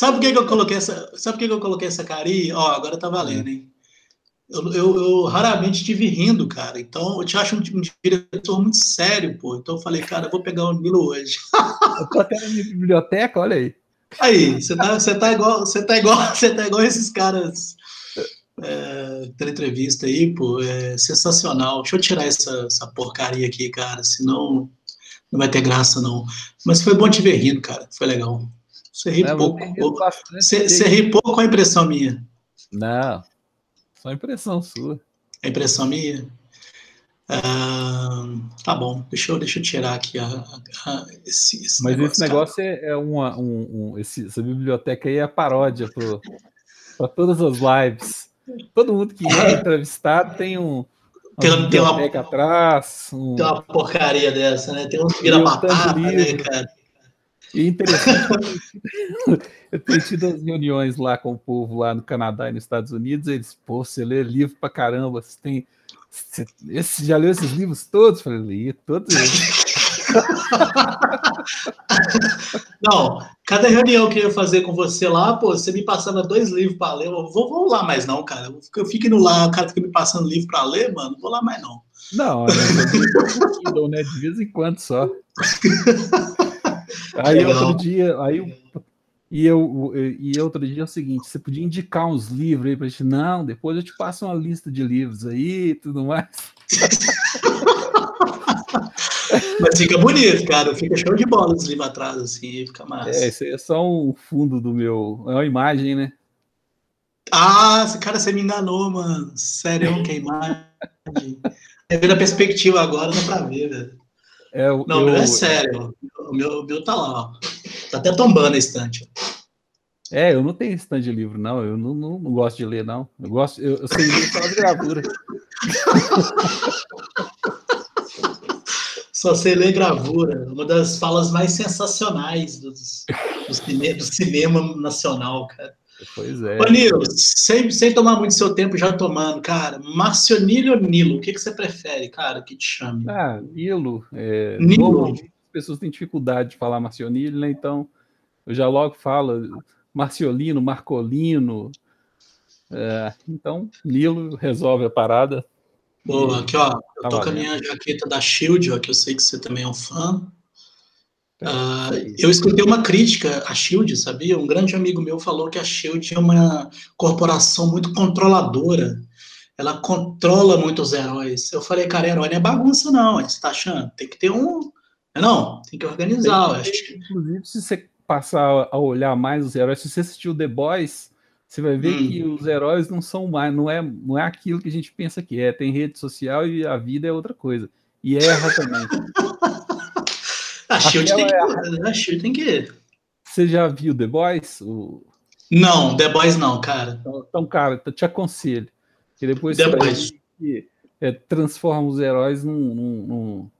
Sabe por que, que eu coloquei essa. Sabe por que, que eu coloquei essa carinha? Ó, agora tá valendo, hein? Eu, eu, eu, raramente tive rindo, cara. Então, eu te acho um, um, diretor muito sério, pô. Então, eu falei, cara, eu vou pegar o Nilo hoje. eu tô até na minha biblioteca, olha aí. Aí, você tá, você tá igual, você tá igual, você tá igual esses caras é, entrevista aí, pô, é sensacional. Deixa eu tirar essa, essa porcaria aqui, cara, senão não vai ter graça, não. Mas foi bom te ver rindo, cara, foi legal. Você ri é, pouco. Você, você ri pouco com a impressão minha. Não, só impressão sua. A impressão minha? Ah, tá bom, deixa eu, deixa eu tirar aqui a, a, esse, esse, Mas negócio, esse negócio cara. é, é uma, um, um esse, essa biblioteca aí é a paródia para todas as lives. Todo mundo que é entrevistado tem um. Tem, tem uma atrás. Um, tem uma porcaria dessa, né? Tem um que vira batata, né, cara? E interessante, eu tenho tido as reuniões lá com o povo lá no Canadá e nos Estados Unidos, eles, pô, você lê livro pra caramba, você tem. Você, esse, já leu esses livros todos? Eu falei, li todos eles. Não, cada reunião que eu ia fazer com você lá, pô, você me passava dois livros para ler, eu vou, vou lá mais não, cara. Eu fico indo lá, o cara fica me passando livro para ler, mano, não vou lá mais não. Não, eu né? De vez em quando só. Aí outro dia, aí e eu e outro dia é o seguinte, você podia indicar uns livros aí pra gente, não, depois eu te passo uma lista de livros aí e tudo mais. Mas fica bonito, cara. Fica show de bola os livros atrás, assim, fica massa. É, isso aí é só um fundo do meu. É uma imagem, né? Ah, cara, você me enganou, mano. Sério, que imagem. É ver a perspectiva agora, dá pra ver, velho. É, não, o meu é sério. O meu, o meu tá lá, ó. Tá até tombando a estante. É, eu não tenho estante de livro, não. Eu não, não, não, gosto de ler, não. Eu gosto, eu, eu sei ler só de gravura. Só sei ler gravura. Uma das falas mais sensacionais do, do, cinema, do cinema nacional, cara. Pois é. Ô, Nilo, sem, sem tomar muito seu tempo já tomando, cara, Marcionilho ou Nilo? O que, que você prefere, cara, que te chame? Ah, Nilo. É, Nilo. As pessoas têm dificuldade de falar Marcionilho, né? Então, eu já logo falo Marciolino, Marcolino. É, então, Nilo resolve a parada. Boa, aqui ó, eu tá tô com a minha jaqueta da Shield, ó, que eu sei que você também é um fã. Uh, eu escutei uma crítica à Shield, sabia? Um grande amigo meu falou que a Shield é uma corporação muito controladora. Ela controla muito os heróis. Eu falei, cara, herói não é bagunça, não. Você tá achando? Tem que ter um. Não, tem que organizar. Tem que, inclusive, se você passar a olhar mais os heróis, se você assistiu The Boys, você vai ver hum. que os heróis não são mais, não é, não é aquilo que a gente pensa que é. Tem rede social e a vida é outra coisa. E erra também. A Shield tem que. É... A Shield tem que. Você já viu The Boys? O... Não, The Boys não, cara. Então, então cara, eu te aconselho. Que depois The Boys. Que, é, transforma os heróis num, num, num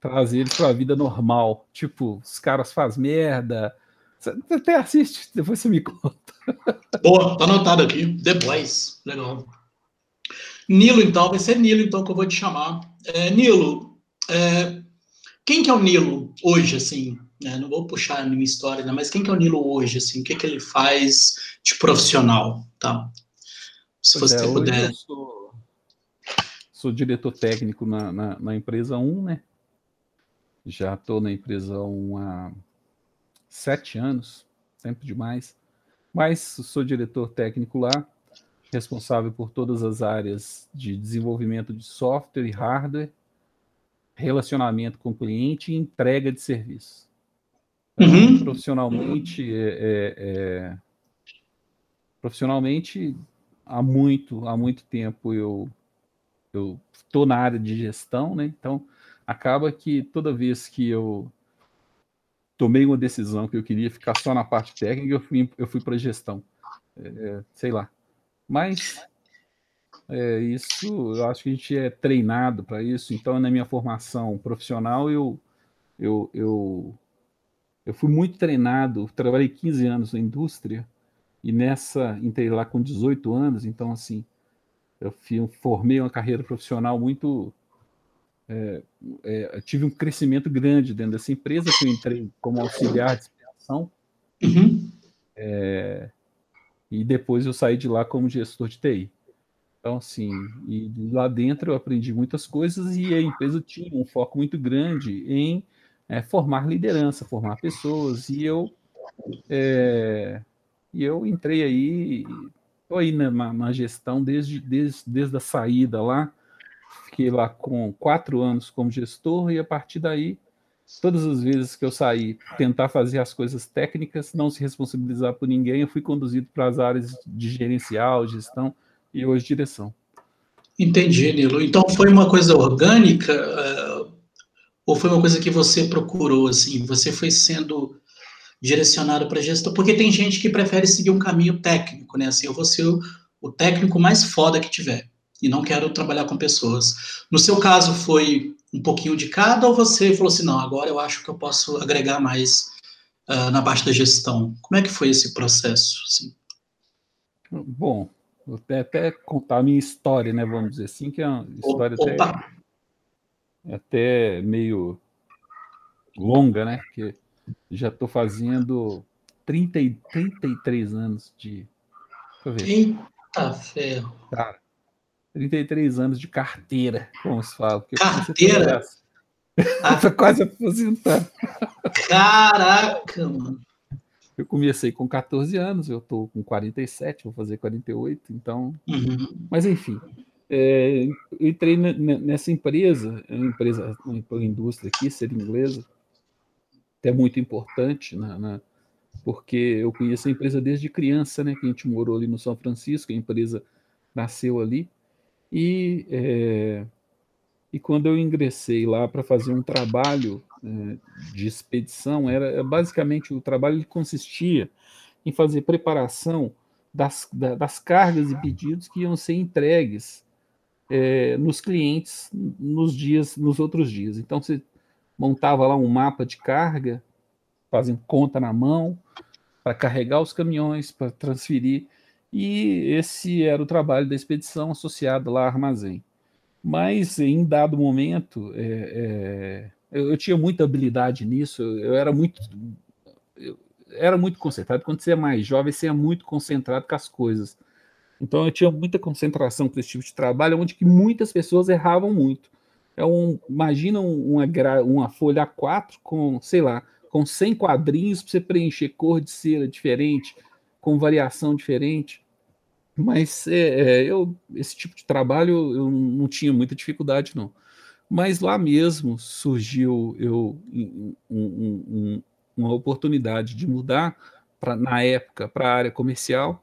traz eles para a vida normal. Tipo, os caras fazem merda. Você até assiste, depois você me conta. Boa, tá anotado aqui. The Boys, legal. Nilo, então, vai ser Nilo, então, que eu vou te chamar. É, Nilo, é, quem que é o Nilo hoje, assim? Né? Não vou puxar a minha história, né? mas quem que é o Nilo hoje, assim? O que que ele faz de profissional, tá? Se você é, puder... Sou, sou, diretor técnico na, na, na, empresa 1, né? Já estou na empresa 1 há sete anos, tempo demais. Mas sou diretor técnico lá, responsável por todas as áreas de desenvolvimento de software e hardware relacionamento com o cliente e entrega de serviço. Então, uhum. Profissionalmente, é, é, é, profissionalmente há muito, há muito tempo eu eu estou na área de gestão, né? Então acaba que toda vez que eu tomei uma decisão que eu queria ficar só na parte técnica, eu fui, eu fui para gestão, é, sei lá. Mas é, isso, eu acho que a gente é treinado para isso. Então, na minha formação profissional, eu, eu, eu, eu fui muito treinado. Trabalhei 15 anos na indústria e nessa entrei lá com 18 anos. Então, assim, eu formei uma carreira profissional muito. É, é, tive um crescimento grande dentro dessa empresa que eu entrei como auxiliar de expiação. Uhum. É, e depois eu saí de lá como gestor de TI. Então, assim, e lá dentro eu aprendi muitas coisas e a empresa tinha um foco muito grande em é, formar liderança, formar pessoas. E eu, é, e eu entrei aí, estou aí na, na, gestão desde, desde, desde a saída lá. Fiquei lá com quatro anos como gestor e a partir daí todas as vezes que eu saí tentar fazer as coisas técnicas, não se responsabilizar por ninguém, eu fui conduzido para as áreas de gerencial, gestão e hoje direção. Entendi, Nilo. Então foi uma coisa orgânica uh, ou foi uma coisa que você procurou assim? Você foi sendo direcionado para gestão? Porque tem gente que prefere seguir um caminho técnico, né? Assim, eu vou ser o, o técnico mais foda que tiver e não quero trabalhar com pessoas. No seu caso foi um pouquinho de cada, ou você falou assim, não, agora eu acho que eu posso agregar mais uh, na parte da gestão? Como é que foi esse processo? Assim? Bom, vou até, até, contar a minha história, né, vamos dizer assim, que é uma história Opa. até, até meio longa, né, porque já estou fazendo 30, 33 anos de... Deixa eu ver. Eita ferro. Cara, 33 anos de carteira, como se fala. Carteira? Tô quase aposentado. Caraca, mano. Eu comecei com 14 anos, eu tô com 47, vou fazer 48, então. Uhum. Mas enfim, é, eu entrei nessa empresa, é empresa, uma indústria aqui, ser inglesa, até muito importante, na, na, porque eu conheço a empresa desde criança, né? Que a gente morou ali no São Francisco, a empresa nasceu ali. E, é, e quando eu ingressei lá para fazer um trabalho de expedição, era basicamente o trabalho consistia em fazer preparação das, das cargas e pedidos que iam ser entregues é, nos clientes nos dias, nos outros dias. Então você montava lá um mapa de carga, fazendo conta na mão para carregar os caminhões, para transferir e esse era o trabalho da expedição associado lá ao armazém. Mas em dado momento, é, é, eu, eu, tinha muita habilidade nisso, eu era muito. Eu era muito concentrado. Quando você é mais jovem, você é muito concentrado com as coisas. Então eu tinha muita concentração com esse tipo de trabalho, onde que muitas pessoas erravam muito. É um, imagina uma, uma folha A4 com, sei lá, com 100 quadrinhos para você preencher cor de cera diferente, com variação diferente. Mas é, é, eu, esse tipo de trabalho eu não tinha muita dificuldade, não. Mas lá mesmo surgiu eu, um, um, um, uma oportunidade de mudar, na época, para a área comercial.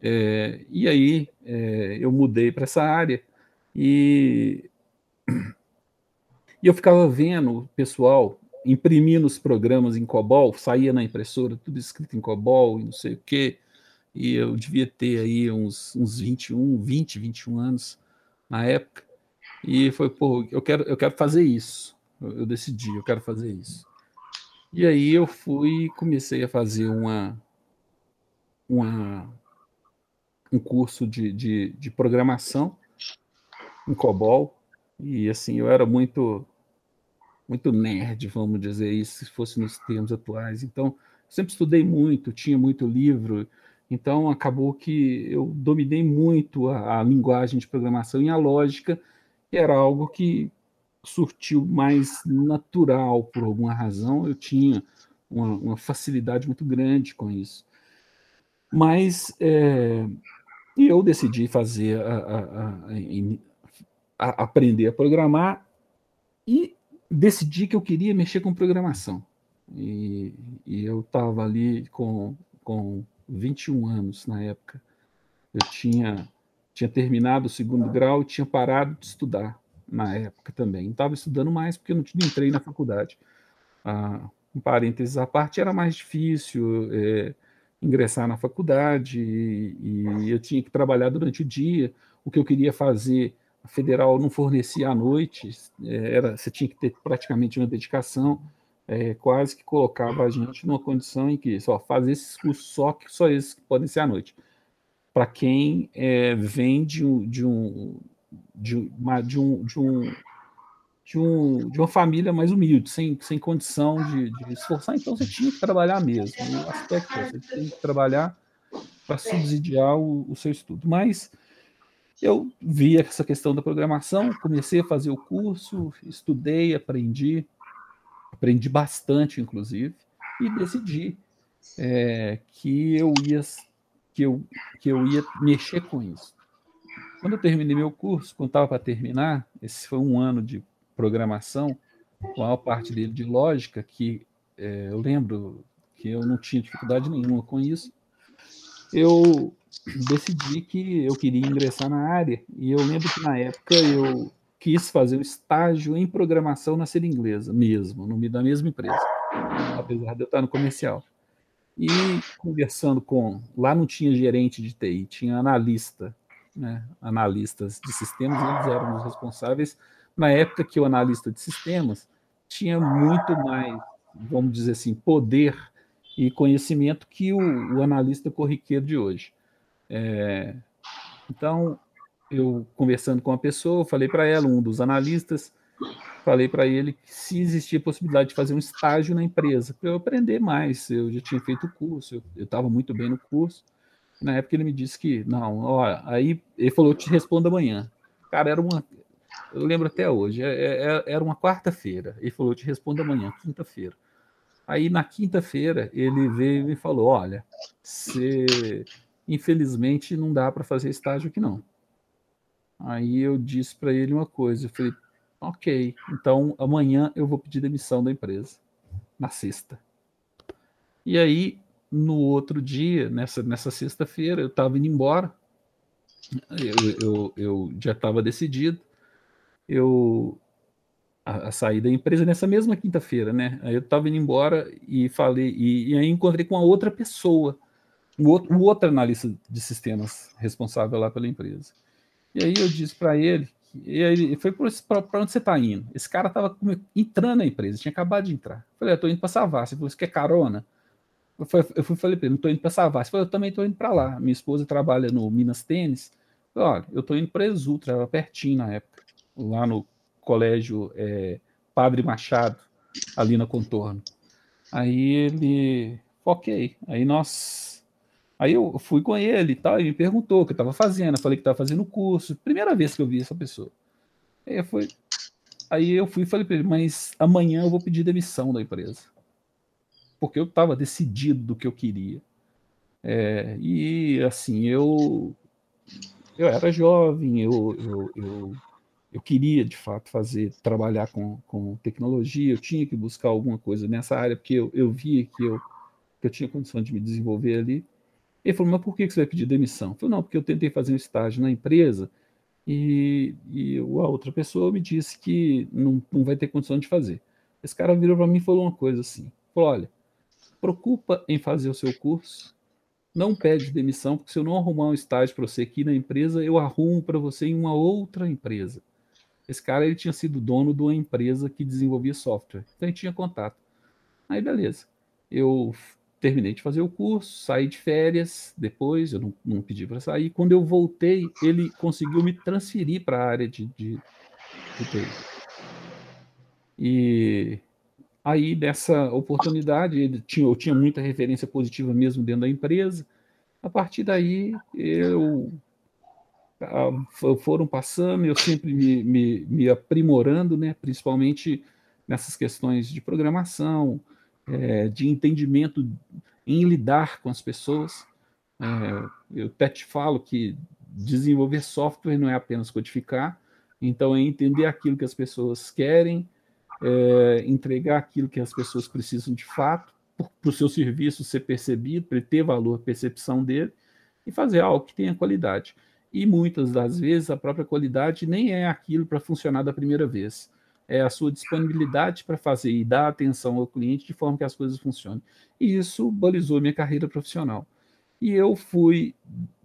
É, e aí é, eu mudei para essa área e, e eu ficava vendo o pessoal imprimindo os programas em COBOL, saía na impressora, tudo escrito em COBOL e não sei o quê e eu devia ter aí uns, uns 21, 20, 21 anos na época. E foi, pô, eu quero, eu quero fazer isso. Eu, decidi, eu quero fazer isso. E aí eu fui comecei a fazer uma, uma, um curso de, de, de programação em COBOL. E assim, eu era muito muito nerd, vamos dizer isso, se fosse nos termos atuais. Então, sempre estudei muito, tinha muito livro, então, acabou que eu dominei muito a, a linguagem de programação e a lógica, que era algo que surtiu mais natural por alguma razão. Eu tinha uma, uma facilidade muito grande com isso. Mas é, eu decidi fazer a, a, a, aprender a programar e decidi que eu queria mexer com programação. E, e eu estava ali com, com 21 anos na época. Eu tinha, tinha terminado o segundo grau e tinha parado de estudar na época também. Não estava estudando mais porque eu não, não entrei na faculdade. Ah, um parênteses à parte, era mais difícil é, ingressar na faculdade e, e, eu tinha que trabalhar durante o dia. O que eu queria fazer, a federal não fornecia à noite, é, era, você tinha que ter praticamente uma dedicação é, quase que colocava a gente numa condição em que só faz esses cursos só que só esses que podem ser à noite. Para quem é, vem de de um de uma, de um de um de, um, de uma família mais humilde, sem, sem condição de, de esforçar, então você tinha que trabalhar mesmo. O aspecto é, você tinha que trabalhar para subsidiar o, o, seu estudo. Mas eu vi essa questão da programação, comecei a fazer o curso, estudei, aprendi, aprendi bastante, inclusive, e decidi é, que eu ia que eu, que eu ia mexer com isso. Quando eu terminei meu curso, quando estava para terminar, esse foi um ano de programação, com a maior parte dele de lógica, que é, eu lembro que eu não tinha dificuldade nenhuma com isso, eu decidi que eu queria ingressar na área, e eu lembro que na época eu quis fazer um estágio em programação na Ser Inglesa, mesmo, no meio da mesma empresa, apesar de eu estar no comercial. E conversando com. Lá não tinha gerente de TI, tinha analista, né? analistas de sistemas, eles eram os responsáveis. Na época que o analista de sistemas tinha muito mais, vamos dizer assim, poder e conhecimento que o, o analista corriqueiro de hoje. É, então, eu conversando com a pessoa, falei para ela, um dos analistas, falei para ele que se existia possibilidade de fazer um estágio na empresa, para eu aprender mais. Eu já tinha feito o curso, eu estava muito bem no curso. Na época ele me disse que, não, ó, aí ele falou, eu te respondo amanhã. Cara, era uma. Eu lembro até hoje, é, é, é, era uma quarta-feira. Ele falou, eu te respondo amanhã, quinta-feira. Aí na quinta-feira ele veio e falou: olha, você infelizmente não dá para fazer estágio aqui não. Aí eu disse para ele uma coisa, eu falei, ok, então amanhã eu vou pedir demissão da empresa, na sexta. E aí, no outro dia, nessa, nessa sexta-feira, eu estava indo embora, eu, eu, eu já estava decidido, eu a, a, da empresa nessa mesma quinta-feira, né? Aí eu estava indo embora e falei, e, e aí encontrei com a outra pessoa, o outro, o outro analista de sistemas responsável lá pela empresa. E aí eu disse para ele, e ele foi para onde você está indo? Esse cara estava entrando na empresa, tinha acabado de entrar. Eu falei, eu estou indo para Savassi. Falou, você quer carona? Eu, fui, eu fui falei para ele, não estou indo para Savassi. Falou, eu também estou indo para lá. Minha esposa trabalha no Minas Tênis. Eu falei, olha, eu estou indo para Exultra, era pertinho na época, lá no colégio é, Padre Machado, ali na Contorno. Aí ele, ok. Aí nós Aí eu fui com ele e tal, e me perguntou o que eu estava fazendo. Eu falei que estava fazendo curso. Primeira vez que eu vi essa pessoa. Aí eu fui, aí eu fui e falei para ele, mas amanhã eu vou pedir demissão da empresa. Porque eu estava decidido do que eu queria. É, e assim, eu, eu era jovem, eu, eu, eu, eu, queria de fato fazer, trabalhar com, com tecnologia, eu tinha que buscar alguma coisa nessa área, porque eu, eu via que eu, que eu tinha condição de me desenvolver ali. Ele falou, mas por que você vai pedir demissão? Eu falei, não, porque eu tentei fazer um estágio na empresa e, e a outra pessoa me disse que não, não vai ter condição de fazer. Esse cara virou para mim e falou uma coisa assim, falou, olha, preocupa em fazer o seu curso, não pede demissão, porque se eu não arrumar um estágio para você aqui na empresa, eu arrumo para você em uma outra empresa. Esse cara ele tinha sido dono de uma empresa que desenvolvia software, então ele tinha contato. Aí beleza, eu terminei de fazer o curso, saí de férias depois, eu não, não pedi para sair. Quando eu voltei, ele conseguiu me transferir para a área de, de, de TI. E aí, dessa oportunidade, ele tinha, eu tinha muita referência positiva mesmo dentro da empresa. A partir daí, eu foram passando, eu sempre me, me, me aprimorando, né, principalmente nessas questões de programação, é, de entendimento em lidar com as pessoas. É, eu até te falo que desenvolver software não é apenas codificar, então é entender aquilo que as pessoas querem, é, entregar aquilo que as pessoas precisam de fato, para o seu serviço ser percebido, para ter valor, percepção dele, e fazer algo que tenha qualidade. E muitas das vezes a própria qualidade nem é aquilo para funcionar da primeira vez é a sua disponibilidade para fazer e dar atenção ao cliente de forma que as coisas funcionem. E isso balizou minha carreira profissional. E eu fui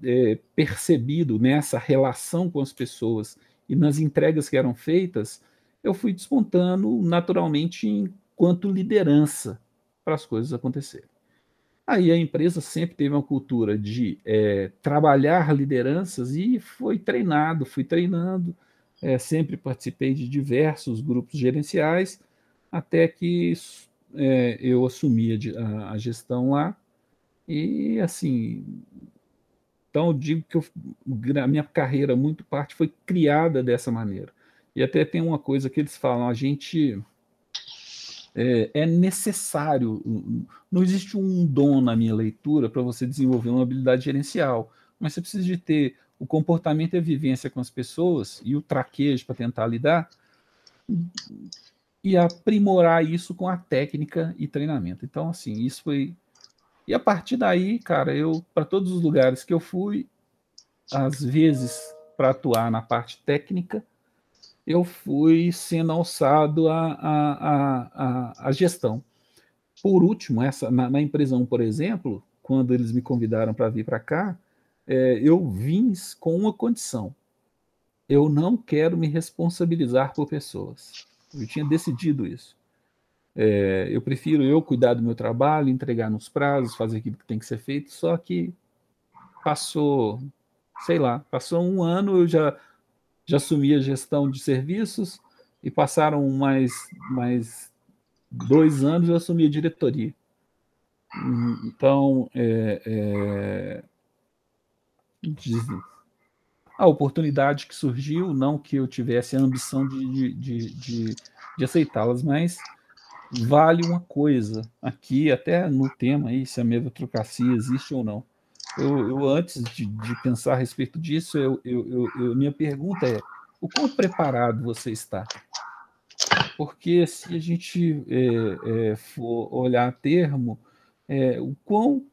é, percebido nessa relação com as pessoas e nas entregas que eram feitas, eu fui despontando naturalmente enquanto liderança para as coisas acontecerem. Aí a empresa sempre teve uma cultura de é, trabalhar lideranças e foi treinado, fui treinando, é, sempre participei de diversos grupos gerenciais, até que é, eu assumi a, a, gestão lá. E, assim, então eu digo que eu, a minha carreira, muito parte, foi criada dessa maneira. E até tem uma coisa que eles falam, a gente é, é, necessário, não existe um dom na minha leitura para você desenvolver uma habilidade gerencial, mas você precisa de ter o comportamento e a vivência com as pessoas e o traquejo para tentar lidar e aprimorar isso com a técnica e treinamento. Então, assim, isso foi. E a partir daí, cara, eu, para todos os lugares que eu fui, às vezes para atuar na parte técnica, eu fui sendo alçado à a, a, a, gestão. Por último, essa, na, na empresa 1, por exemplo, quando eles me convidaram para vir para cá, é, eu vim com uma condição. Eu não quero me responsabilizar por pessoas. Eu tinha decidido isso. É, eu prefiro eu cuidar do meu trabalho, entregar nos prazos, fazer aquilo que tem que ser feito. Só que passou, sei lá, passou um ano, eu já já assumi a gestão de serviços e passaram mais, mais dois anos eu assumi a diretoria. Então, é, é, a oportunidade que surgiu, não que eu tivesse a ambição de, de, de, de aceitá-las, mas vale uma coisa aqui, até no tema aí, se a meritocracia existe ou não. Eu, eu antes de, de, pensar a respeito disso, eu, eu, eu, minha pergunta é: o quão preparado você está? Porque se a gente é, é, for olhar a termo, é, o quão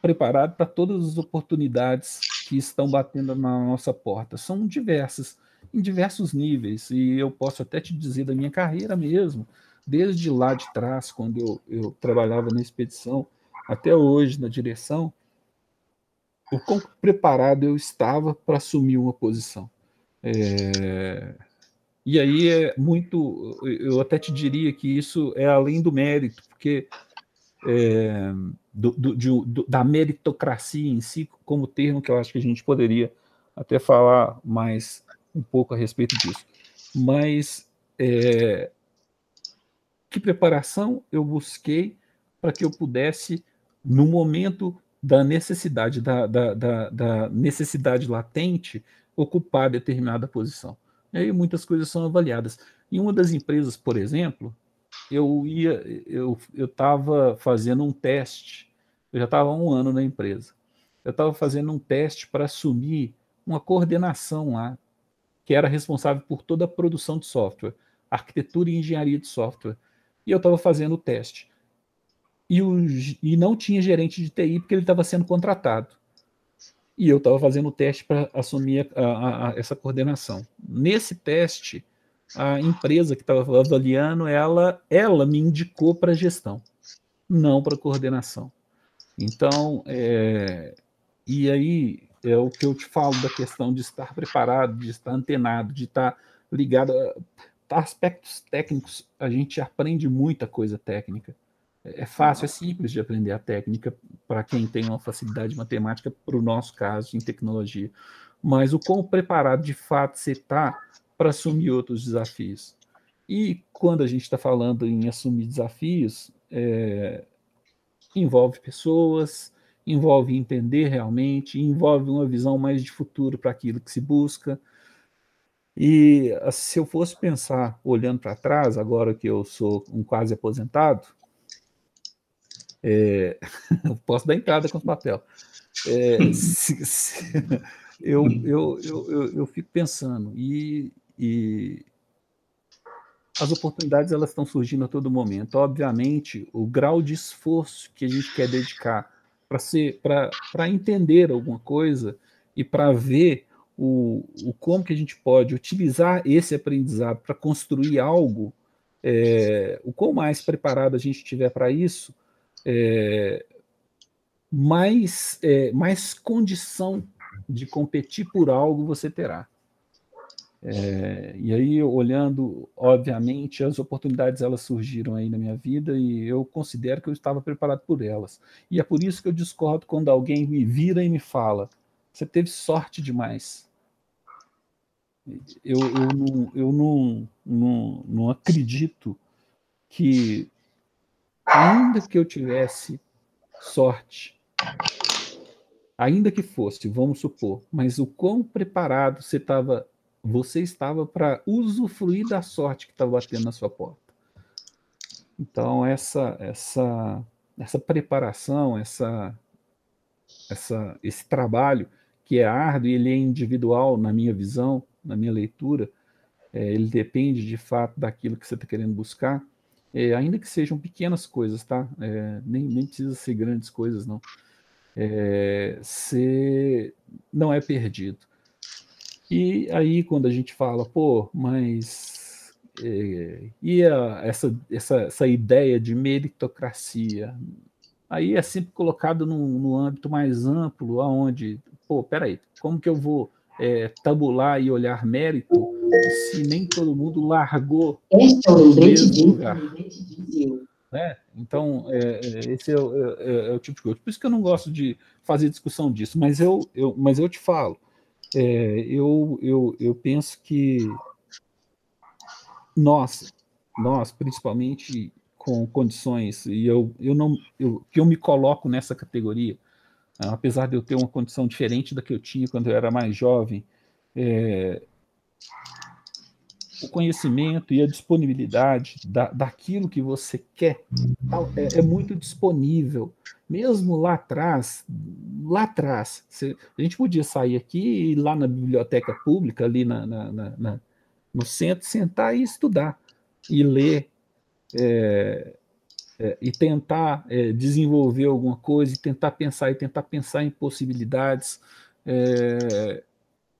preparado para todas as oportunidades que estão batendo na nossa porta são diversas, em diversos níveis, e eu posso até te dizer da minha carreira mesmo, desde lá de trás, quando eu, eu trabalhava na expedição, até hoje na direção, o quão preparado eu estava para assumir uma posição. É... E aí é muito, eu até te diria que isso é além do mérito, porque é, do, do, de, do, da meritocracia em si, como termo que eu acho que a gente poderia até falar mais um pouco a respeito disso. Mas é, que preparação eu busquei para que eu pudesse, no momento da necessidade, da, da, da, da necessidade latente, ocupar determinada posição. E aí muitas coisas são avaliadas. Em uma das empresas, por exemplo, eu ia, eu estava fazendo um teste. Eu já estava há um ano na empresa. Eu estava fazendo um teste para assumir uma coordenação lá, que era responsável por toda a produção de software, arquitetura e engenharia de software. E eu estava fazendo o teste e, o, e não tinha gerente de TI porque ele estava sendo contratado. E eu estava fazendo o teste para assumir a, a, a, essa coordenação. Nesse teste, a empresa que estava avaliando, ela, ela me indicou para gestão, não para coordenação. Então, é, e aí é o que eu te falo da questão de estar preparado, de estar antenado, de estar ligado. A aspectos técnicos, a gente aprende muita coisa técnica é fácil, é simples de aprender a técnica para quem tem uma facilidade matemática, para o nosso caso, em tecnologia. Mas o quão preparado de fato você está para assumir outros desafios. E quando a gente está falando em assumir desafios, é, envolve pessoas, envolve entender realmente, envolve uma visão mais de futuro para aquilo que se busca. E se eu fosse pensar, olhando para trás, agora que eu sou um quase aposentado, é, posso dar entrada com o papel. É, se, se, eu, eu, eu, eu, fico pensando, e, e as oportunidades elas estão surgindo a todo momento. Obviamente, o grau de esforço que a gente quer dedicar para ser para entender alguma coisa e para ver o, o como que a gente pode utilizar esse aprendizado para construir algo, é, o quão mais preparado a gente estiver para isso, é, mais, é, mais condição de competir por algo você terá. É, e aí, olhando, obviamente, as oportunidades elas surgiram aí na minha vida e eu considero que eu estava preparado por elas. E é por isso que eu discordo quando alguém me vira e me fala: você teve sorte demais. eu, eu, não, eu não, não, não acredito que, ainda que eu tivesse sorte, ainda que fosse, vamos supor, mas o quão preparado você estava, você estava para usufruir da sorte que estava batendo na sua porta. Então essa essa essa preparação, essa essa esse trabalho que é árduo e ele é individual na minha visão, na minha leitura, é, ele depende de fato daquilo que você está querendo buscar, é, ainda que sejam pequenas coisas, tá? É, nem, nem precisa ser grandes coisas, não. É, não é perdido. E aí, quando a gente fala, pô, mas é, e a, essa, essa, essa ideia de meritocracia? Aí é sempre colocado num, num âmbito mais amplo, aonde pô, peraí, como que eu vou é, tabular e olhar mérito se nem todo mundo largou este é o lembrete de lugar? Né? Então, é, é esse é o, é, é, é, o tipo de coisa. Por isso que eu não gosto de fazer discussão disso, mas eu, eu, mas eu te falo, é, eu, eu, eu penso que nós, nós, principalmente com condições, e eu, eu não, eu, que eu me coloco nessa categoria, apesar de eu ter uma condição diferente da que eu tinha quando eu era mais jovem, é, o conhecimento e a disponibilidade da, daquilo que você quer é, é, muito disponível. Mesmo lá atrás, lá atrás, a gente podia sair aqui e ir lá na biblioteca pública, ali na, na, na, no centro, sentar e estudar e ler. É, é, e tentar é, desenvolver alguma coisa, e tentar pensar e tentar pensar em possibilidades.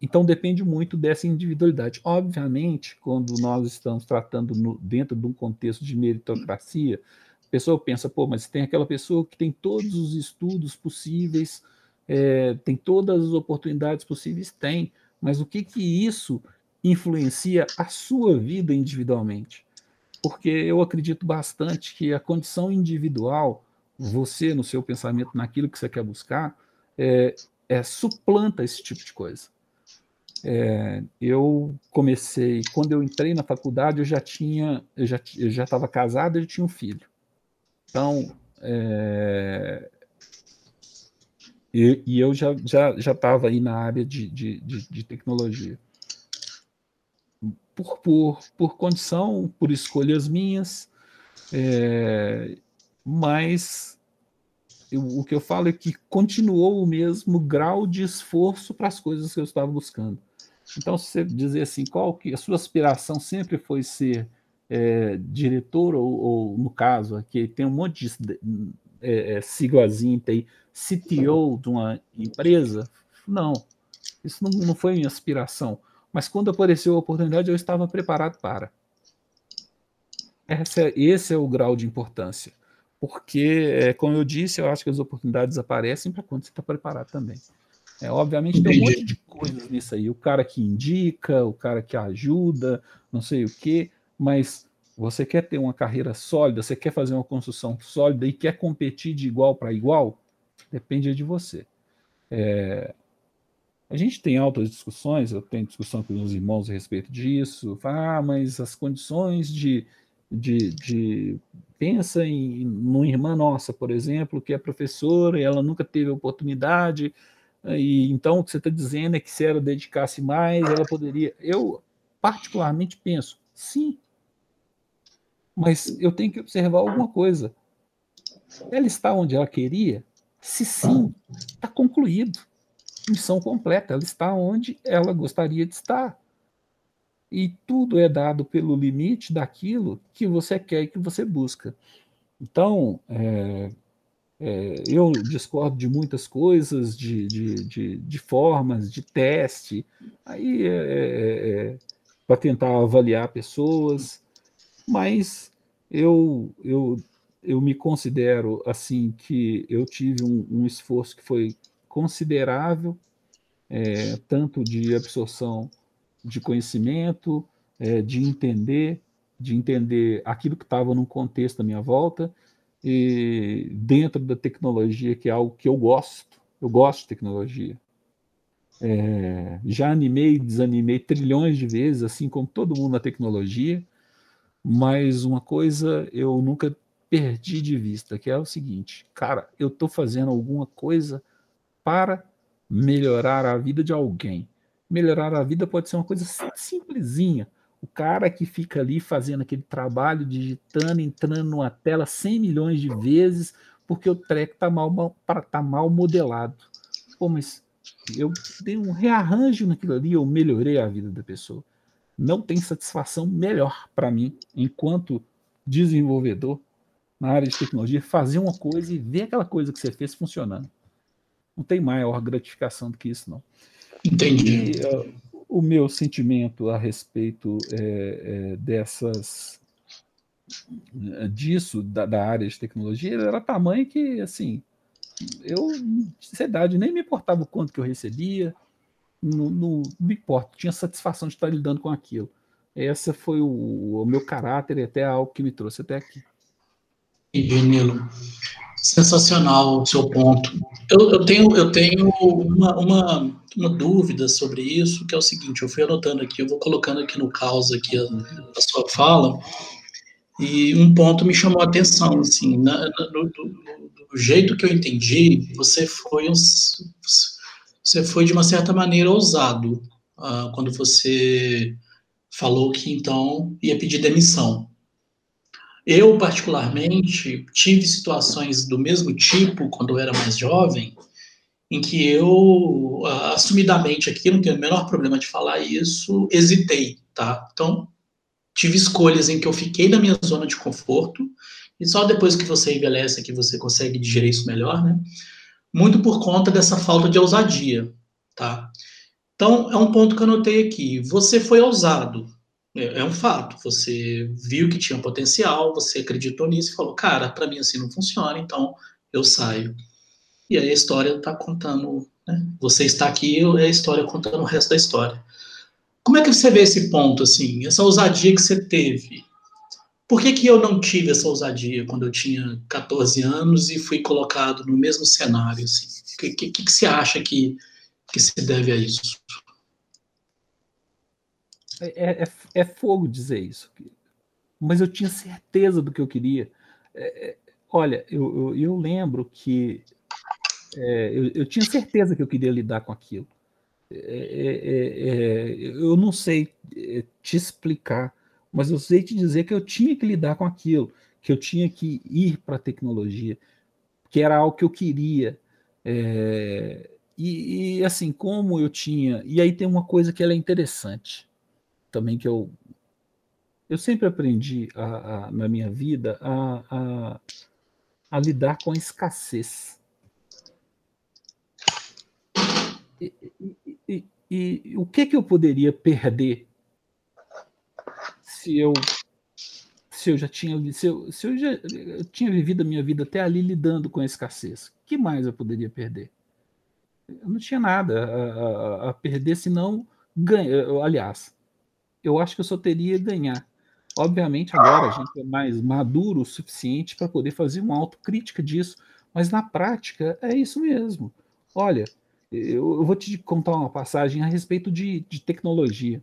Então depende muito dessa individualidade. Obviamente, quando nós estamos tratando no, dentro de um contexto de meritocracia, a pessoa pensa, pô, mas tem aquela pessoa que tem todos os estudos possíveis, é, tem todas as oportunidades possíveis, tem, mas o que que isso influencia a sua vida individualmente? porque eu acredito bastante que a condição individual, você no seu pensamento, naquilo que você quer buscar, é, é suplanta esse tipo de coisa. É, eu comecei, quando eu entrei na faculdade, eu já tinha, eu já eu estava casado, e tinha um filho. Então, é, e, e, eu já já já estava aí na área de, de, de, de tecnologia por, por, por condição, por escolhas minhas, é, mas eu, o que eu falo é que continuou o mesmo grau de esforço para as coisas que eu estava buscando. Então, se você dizer assim, qual que a sua aspiração sempre foi ser é, diretor, ou, ou, no caso, aqui tem um monte de é, é, siglazinho, tem CTO de uma empresa, não, isso não, não foi minha aspiração mas quando apareceu a oportunidade, eu estava preparado para. Esse é, esse é o grau de importância. Porque, é, como eu disse, eu acho que as oportunidades aparecem para quando você está preparado também. É, obviamente tem um monte de coisas nisso aí. O cara que indica, o cara que ajuda, não sei o quê, mas você quer ter uma carreira sólida, você quer fazer uma construção sólida e quer competir de igual para igual, depende de você. É, a gente tem altas discussões, eu tenho discussão com os irmãos a respeito disso. Ah, mas as condições de. de, de pensa em numa irmã nossa, por exemplo, que é professora e ela nunca teve oportunidade, e então o que você está dizendo é que se ela dedicasse mais, ela poderia. Eu, particularmente, penso, sim. Mas eu tenho que observar alguma coisa. Ela está onde ela queria? Se sim, está concluído missão completa, ela está onde ela gostaria de estar. E tudo é dado pelo limite daquilo que você quer e que você busca. Então, é, é, eu discordo de muitas coisas, de, de, de, de formas, de teste, aí é, é, é para tentar avaliar pessoas, mas eu, eu, eu me considero assim que eu tive um, um esforço que foi considerável, é, tanto de absorção de conhecimento, é, de entender, de entender aquilo que estava no contexto da minha volta, e dentro da tecnologia, que é algo que eu gosto, eu gosto de tecnologia. É, já animei e desanimei trilhões de vezes, assim como todo mundo na tecnologia, mas uma coisa eu nunca perdi de vista, que é o seguinte, cara, eu estou fazendo alguma coisa para melhorar a vida de alguém. Melhorar a vida pode ser uma coisa simplesinha. O cara que fica ali fazendo aquele trabalho, digitando, entrando numa tela 100 milhões de vezes, porque o treco está mal, mal, tá mal modelado. Pô, mas eu dei um rearranjo naquilo ali, eu melhorei a vida da pessoa. Não tem satisfação melhor para mim, enquanto desenvolvedor na área de tecnologia, fazer uma coisa e ver aquela coisa que você fez funcionando. Não tem maior gratificação do que isso, não. Entendi. E, o meu sentimento a respeito é, é, dessas disso da, da, área de tecnologia era tamanho que assim eu de verdade nem me importava o quanto que eu recebia não, me importa tinha satisfação de estar lidando com aquilo. Essa foi o, o meu caráter e até algo que me trouxe até aqui. Nilo sensacional o seu ponto. Eu, eu tenho, eu tenho uma, uma, uma, dúvida sobre isso, que é o seguinte, eu fui anotando aqui, eu vou colocando aqui no caos aqui a, a sua fala, e um ponto me chamou a atenção, assim, na, na, do, do, jeito que eu entendi, você foi você foi de uma certa maneira ousado uh, quando você falou que então ia pedir demissão. Eu, particularmente, tive situações do mesmo tipo quando eu era mais jovem, em que eu, assumidamente aqui, não tenho o menor problema de falar isso, hesitei, tá? Então, tive escolhas em que eu fiquei na minha zona de conforto, e só depois que você envelhece que você consegue digerir isso melhor, né? Muito por conta dessa falta de ousadia, tá? Então, é um ponto que eu notei aqui. Você foi ousado, é, é um fato. Você viu que tinha potencial, você acreditou nisso e falou, cara, para mim assim não funciona, então eu saio. E aí a história está contando, né? Você está aqui, é a história contando o resto da história. Como é que você vê esse ponto, assim, essa ousadia que você teve? Por que, que eu não tive essa ousadia quando eu tinha 14 anos e fui colocado no mesmo cenário? Assim? O que, que, que você acha que, que se deve a isso? É, é, é, fogo dizer isso. Mas eu tinha certeza do que eu queria. É, é olha, eu, eu, eu, lembro que é, eu, eu, tinha certeza que eu queria lidar com aquilo. É, eu não sei te explicar, mas eu sei te dizer que eu tinha que lidar com aquilo, que eu tinha que ir para a tecnologia, que era algo que eu queria. E, e, assim, como eu tinha. E aí tem uma coisa que é interessante também que eu eu sempre aprendi a, a, na minha vida a, a, lidar com a escassez. E, e, e, e, o que que eu poderia perder se eu se eu já tinha se eu, se eu já eu tinha vivido a minha vida até ali lidando com a escassez? Que mais eu poderia perder? Eu não tinha nada a, perder senão ganhar. Aliás, eu acho que eu só teria ganhar. Obviamente, agora a gente é mais maduro o suficiente para poder fazer uma autocrítica disso, mas na prática é isso mesmo. Olha, eu, eu vou te contar uma passagem a respeito de, de tecnologia.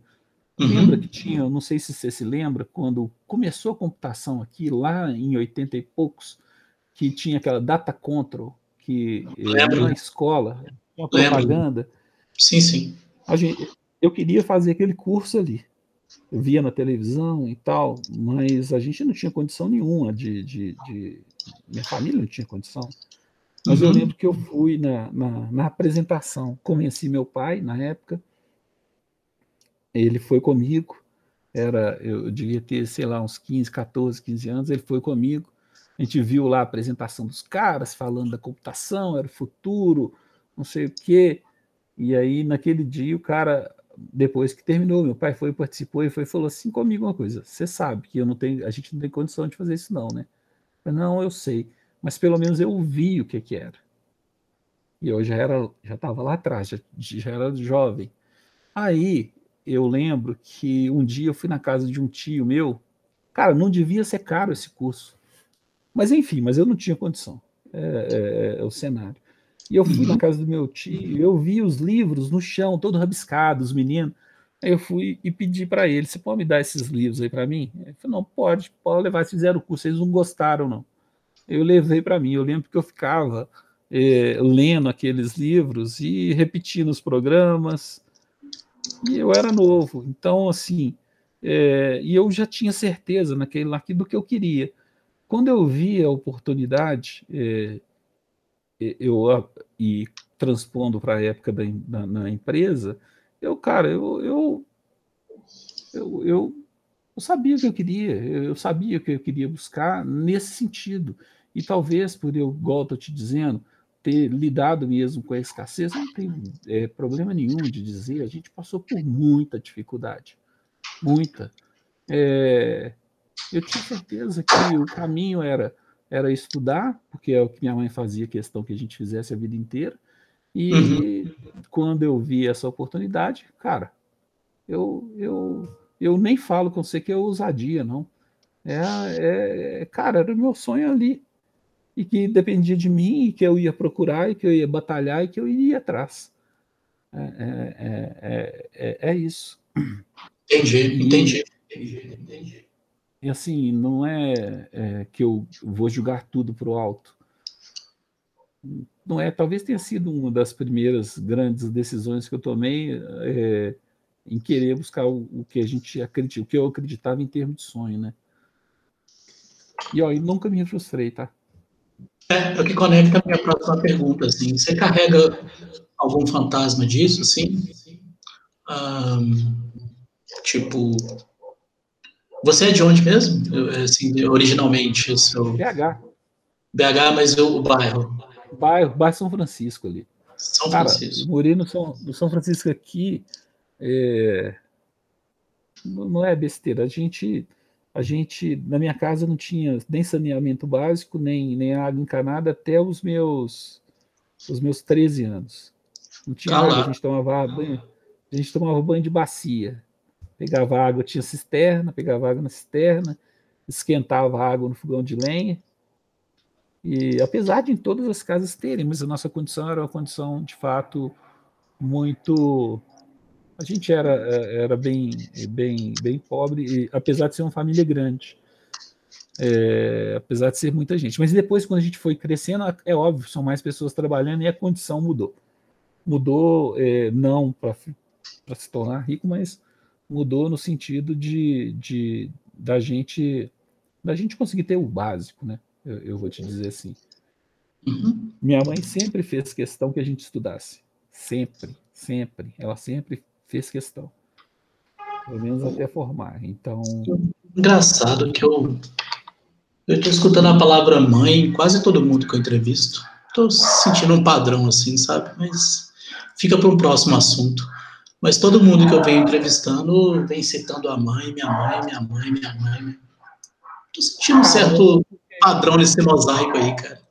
Uhum. Lembra que tinha, não sei se você se lembra, quando começou a computação aqui, lá em 80 e poucos, que tinha aquela data control, que Lembro. na escola, uma propaganda. Lembro. Sim, sim. Gente, eu queria fazer aquele curso ali via na televisão e tal, mas a gente não tinha condição nenhuma de. de, de minha família não tinha condição. Mas uhum. eu lembro que eu fui na, na, na, apresentação, convenci meu pai na época, ele foi comigo, era, eu devia ter, sei lá, uns 15, 14, 15 anos, ele foi comigo, a gente viu lá a apresentação dos caras falando da computação, era o futuro, não sei o quê, e aí naquele dia o cara depois que terminou, meu pai foi, participou e foi falou assim comigo uma coisa: você sabe que eu não tenho, a gente não tem condição de fazer isso não, né? Eu, não, eu sei, mas pelo menos eu vi o que que era. E eu já era, já estava lá atrás, já, já era jovem. Aí eu lembro que um dia eu fui na casa de um tio meu, cara, não devia ser caro esse curso, mas enfim, mas eu não tinha condição. É, é, é o cenário. E eu fui na casa do meu tio, eu vi os livros no chão, todo rabiscados, os meninos. Aí eu fui e pedi para ele: você pode me dar esses livros aí para mim? Ele falou: não, pode, pode levar. Eles fizeram o curso, eles não gostaram, não. Eu levei para mim. Eu lembro que eu ficava é, lendo aqueles livros e repetindo os programas. E eu era novo, então, assim, é, e eu já tinha certeza naquele lá do que eu queria. Quando eu vi a oportunidade, é, eu e transpondo para a época da, na empresa, eu, cara, eu, eu, eu, eu, eu sabia o que eu queria, eu sabia o que eu queria buscar nesse sentido. E talvez por eu, igual estou te dizendo, ter lidado mesmo com a escassez, não tem é, problema nenhum de dizer, a gente passou por muita dificuldade, muita. É, eu tinha certeza que o caminho era era estudar, porque é o que minha mãe fazia questão que a gente fizesse a vida inteira. E uhum. quando eu vi essa oportunidade, cara, eu, eu, eu nem falo com você que é ousadia, não. É, é, cara, era o meu sonho ali. E que dependia de mim, e que eu ia procurar, e que eu ia batalhar, e que eu iria atrás. É, é, é, é, é isso. Entendi, entendi, entendi, entendi. E assim, não é, é que eu vou julgar tudo para o alto. Não é, talvez tenha sido uma das primeiras grandes decisões que eu tomei é, em querer buscar o, o, que a gente acredita, o que eu acreditava em termos de sonho, né? E ó, nunca me frustrei, tá? É, é o que conecta a minha próxima pergunta, assim. Você carrega algum fantasma disso, assim? Um, tipo, você é de onde mesmo? Assim, originalmente, o seu... BH. BH, mas o, o bairro? Bairro, bairro São Francisco ali. São Francisco. Cara, morei no São, no São Francisco aqui, é... não é besteira. A gente, a gente, na minha casa não tinha nem saneamento básico, nem, nem água encanada até os meus, os meus 13 anos. Não tinha água, a gente tomava banho, a gente tomava banho de bacia. Pegava água, tinha cisterna, pegava água na cisterna, esquentava água no fogão de lenha. E apesar de em todas as casas terem, mas a nossa condição era uma condição de fato muito a gente era era bem bem bem pobre, e, apesar de ser uma família grande. É, apesar de ser muita gente. Mas depois, quando a gente foi crescendo, é óbvio, são mais pessoas trabalhando e a condição mudou. Mudou, é, não para se tornar rico, mas mudou no sentido de, de da gente da gente conseguir ter o básico, né? Eu, eu vou te dizer assim. Uhum. Minha mãe sempre fez questão que a gente estudasse, sempre, sempre. Ela sempre fez questão, pelo menos até formar. Então, engraçado que eu eu estou escutando a palavra mãe quase todo mundo que eu entrevisto. Estou sentindo um padrão assim, sabe? Mas fica para um próximo assunto. Mas todo mundo que eu venho entrevistando vem citando a mãe, minha mãe, minha mãe, minha mãe. Tô sentindo um certo padrão nesse mosaico aí, cara.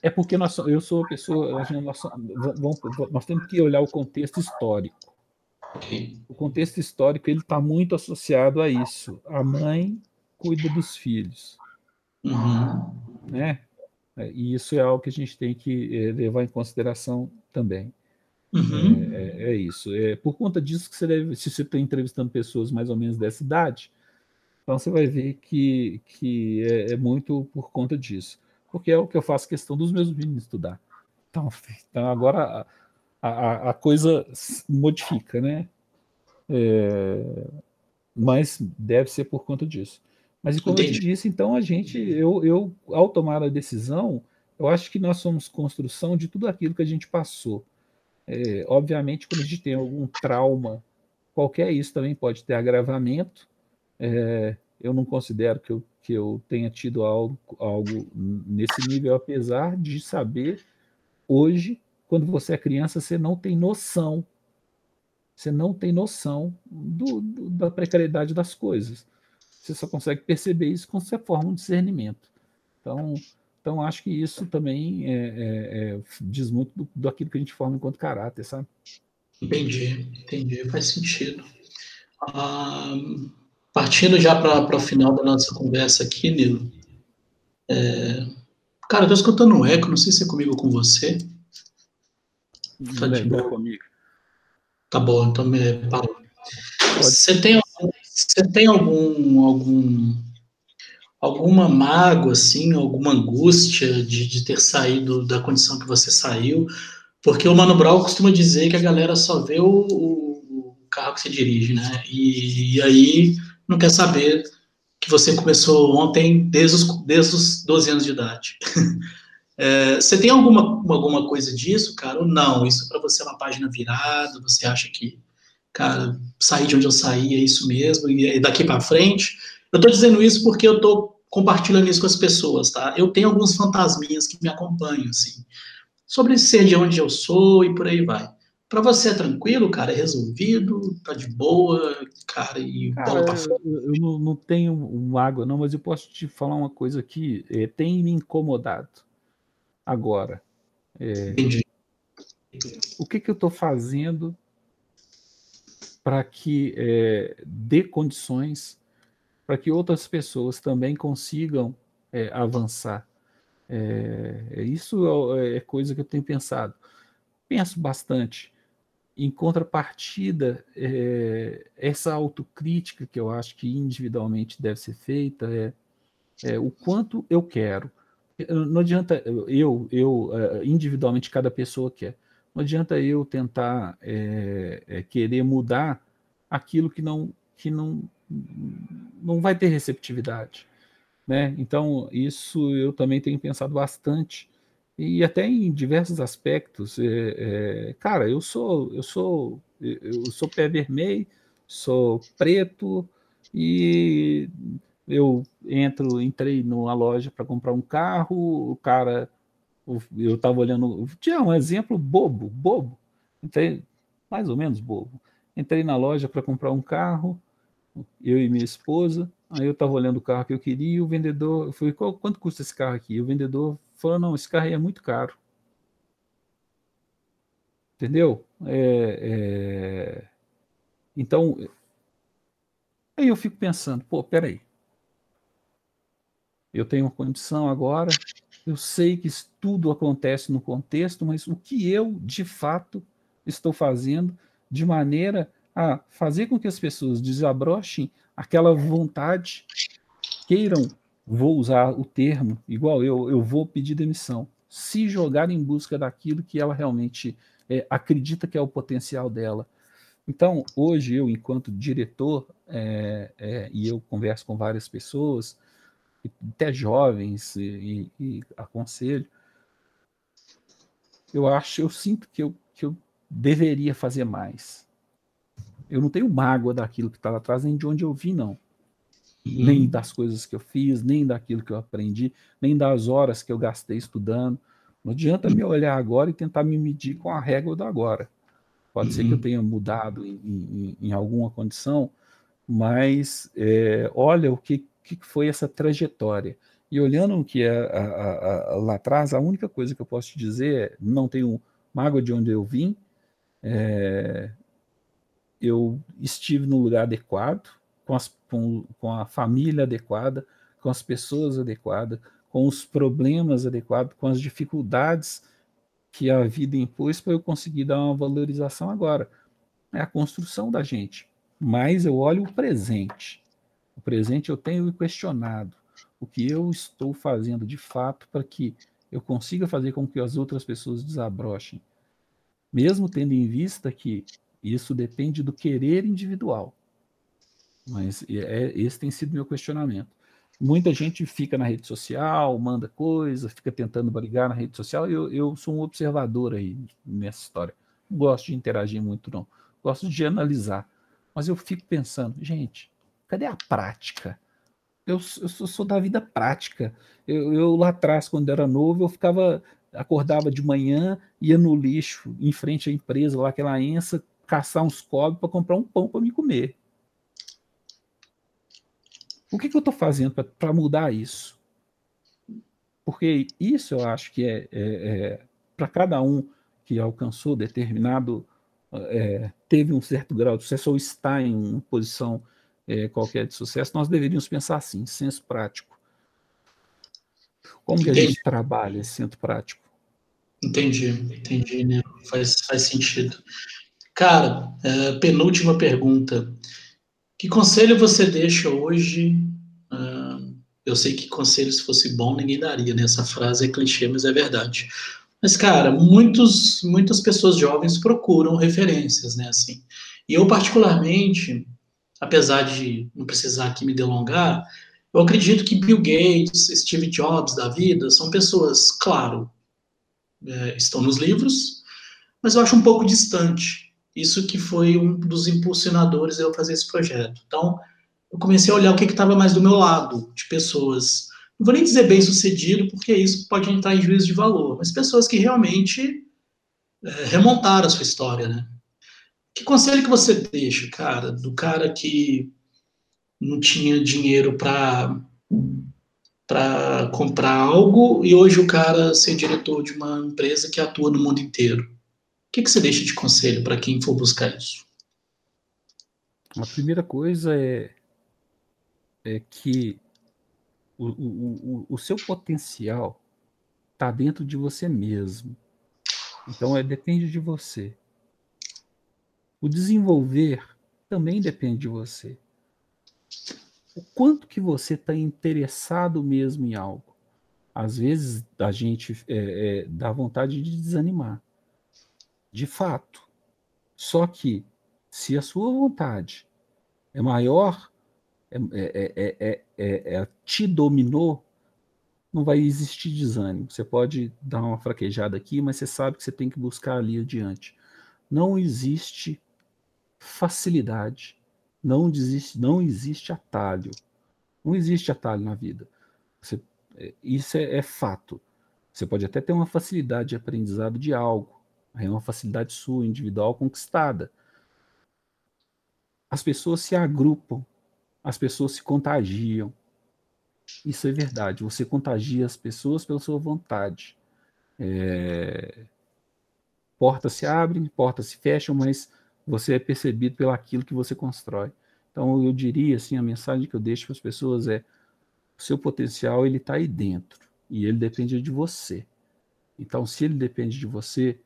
É porque nós, eu sou uma pessoa, nós, nós, nós temos que olhar o contexto histórico. O contexto histórico ele está muito associado a isso. A mãe cuida dos filhos, uhum. né? E isso é algo que a gente tem que eh, levar em consideração também. Uhum. É, é, é, isso. É por conta disso que você deve, se você está entrevistando pessoas mais ou menos dessa idade, então você vai ver que, que é, é, muito por conta disso. Porque é o que eu faço questão dos meus meninos estudar. Então, então agora a, a, a coisa modifica, né? É, mas deve ser por conta disso. Mas como Entendi. eu te disse, então a gente, eu, eu, ao tomar a decisão, eu acho que nós somos construção de tudo aquilo que a gente passou. É, obviamente, quando a gente tem algum trauma, qualquer isso também pode ter agravamento. É, eu não considero que eu, que eu tenha tido algo, algo nesse nível, apesar de saber hoje, quando você é criança, você não tem noção. Você não tem noção do, do, da precariedade das coisas. Você só consegue perceber isso quando você forma um discernimento. Então, então, acho que isso também é, é, é, diz muito do, do aquilo que a gente forma enquanto caráter, sabe? Entendi, entendi, faz sentido. Ah, partindo já para o final da nossa conversa aqui, Nilo, é, Cara, eu tô escutando um eco, não sei se é comigo ou com você. Tá de boa comigo. Tá bom, então me parou. Você tem, você tem algum, algum, alguma mágoa, assim, alguma angústia de, de ter saído da condição que você saiu? Porque o Mano Brown costuma dizer que a galera só vê o, o carro que você dirige, né? E, e, aí não quer saber que você começou ontem desde os, desde os 12 anos de idade. É, você tem alguma, alguma coisa disso, cara? Ou não? Isso para você é uma página virada? Você acha que, cara, sair de onde eu saí é isso mesmo e daqui para frente? Eu estou dizendo isso porque eu estou compartilhando isso com as pessoas, tá? Eu tenho alguns fantasminhas que me acompanham, assim sobre ser de onde eu sou e por aí vai. Para você é tranquilo, cara? É resolvido? Tá de boa, cara? E cara, bola pra fora? Eu, eu não, tenho um água, não, mas eu posso te falar uma coisa aqui. É, tem me incomodado agora. É, Entendi. O que, que eu estou fazendo para que é, dê condições para que outras pessoas também consigam é, avançar? É, isso é, é coisa que eu tenho pensado. Penso bastante. Em contrapartida, é, essa autocrítica que eu acho que individualmente deve ser feita é, é o quanto eu quero. Não adianta eu, eu é, individualmente cada pessoa quer. Não adianta eu tentar é, é, querer mudar aquilo que não que não não vai ter receptividade. Né? Então, isso eu também tenho pensado bastante e até em diversos aspectos. É, é, cara, eu sou eu sou eu sou pé vermelho, sou preto e eu entro, entrei numa loja para comprar um carro, o cara eu estava olhando, tinha um exemplo bobo, bobo, entrei mais ou menos bobo. Entrei na loja para comprar um carro, eu e minha esposa, Aí eu estava olhando o carro que eu queria e o vendedor, eu falei, quanto custa esse carro aqui? E o vendedor falou, não, esse carro aí é muito caro. Entendeu? É, é... Então, aí eu fico pensando, pô, peraí. Eu tenho uma condição agora, eu sei que isso tudo acontece no contexto, mas o que eu, de fato, estou fazendo de maneira a fazer com que as pessoas desabrochem aquela vontade, queiram, vou usar o termo, igual eu, eu vou pedir demissão, se jogar em busca daquilo que ela realmente é, acredita que é o potencial dela. Então, hoje eu, enquanto diretor, é, é, e eu converso com várias pessoas, até jovens, e, e, aconselho, eu acho, eu sinto que eu, que eu deveria fazer mais. Eu não tenho mágoa daquilo que está lá atrás, nem de onde eu vim, não. Uhum. Nem das coisas que eu fiz, nem daquilo que eu aprendi, nem das horas que eu gastei estudando. Não adianta me olhar agora e tentar me medir com a régua do agora. Pode uhum. ser que eu uhum. tenha mudado em, em, em alguma condição, mas é, olha o que, que foi essa trajetória. E olhando o que é a, a, a, lá atrás, a única coisa que eu posso te dizer é: não tenho mágoa de onde eu vim, é, eu estive no lugar adequado, com, as, com, com a família adequada, com as pessoas adequadas, com os problemas adequados, com as dificuldades que a vida impôs para eu conseguir dar uma valorização agora. É a construção da gente. Mas eu olho o presente. O presente eu tenho questionado. O que eu estou fazendo de fato para que eu consiga fazer com que as outras pessoas desabrochem. Mesmo tendo em vista que isso depende do querer individual. Mas é, esse tem sido meu questionamento. Muita gente fica na rede social, manda coisa, fica tentando brigar na rede social. Eu, eu sou um observador aí nessa história. Não gosto de interagir muito, não. Gosto de analisar. Mas eu fico pensando, gente, cadê a prática? Eu, eu sou, sou, da vida prática. Eu, eu, lá atrás, quando era novo, eu ficava, acordava de manhã, ia no lixo, em frente à empresa, lá aquela ença, caçar uns cobres para comprar um pão para me comer. O que, que eu estou fazendo para mudar isso? Porque isso eu acho que é, é, é para cada um que alcançou determinado, é, teve um certo grau de sucesso ou está em uma posição é, qualquer de sucesso, nós deveríamos pensar assim, senso prático. Como que a gente trabalha esse centro prático? Entendi, entendi, né? Faz, faz sentido. Cara, é, penúltima pergunta. Que conselho você deixa hoje? Uh, eu sei que conselho, se fosse bom, ninguém daria, né? Essa frase é clichê, mas é verdade. Mas, cara, muitos, muitas pessoas jovens procuram referências, né? Assim, e eu, particularmente, apesar de não precisar aqui me delongar, eu acredito que Bill Gates, Steve Jobs da vida são pessoas, claro, é, estão nos livros, mas eu acho um pouco distante. Isso que foi um dos impulsionadores eu fazer esse projeto. Então, eu comecei a olhar o que estava mais do meu lado, de pessoas, não vou nem dizer bem sucedido, porque isso pode entrar em juízo de valor, mas pessoas que realmente é, remontaram a sua história, né? Que conselho que você deixa, cara, do cara que não tinha dinheiro para para comprar algo e hoje o cara ser diretor de uma empresa que atua no mundo inteiro. Que, que você deixa de conselho para quem for buscar isso? A primeira coisa é, é que o, o, o, o seu potencial está dentro de você mesmo. Então é, depende de você. O desenvolver também depende de você o quanto que você está interessado mesmo em algo. Às vezes a gente é, é, dá vontade de desanimar, de fato. Só que se a sua vontade é maior, é, é, te dominou, não vai existir desânimo. Você pode dar uma fraquejada aqui, mas você sabe que você tem que buscar ali adiante. Não existe facilidade não existe, não existe atalho. Não existe atalho na vida. Você, é, isso é, é, fato. Você pode até ter uma facilidade de aprendizado de algo, é uma facilidade sua, individual, conquistada. As pessoas se agrupam, as pessoas se contagiam. Isso é verdade. Você contagia as pessoas pela sua vontade. É... Portas se abrem, portas se fecham, mas você é percebido pelo aquilo que você constrói. Então eu diria assim, a mensagem que eu deixo para as pessoas é: o seu potencial ele está aí dentro e ele depende de você. Então, se ele depende de você,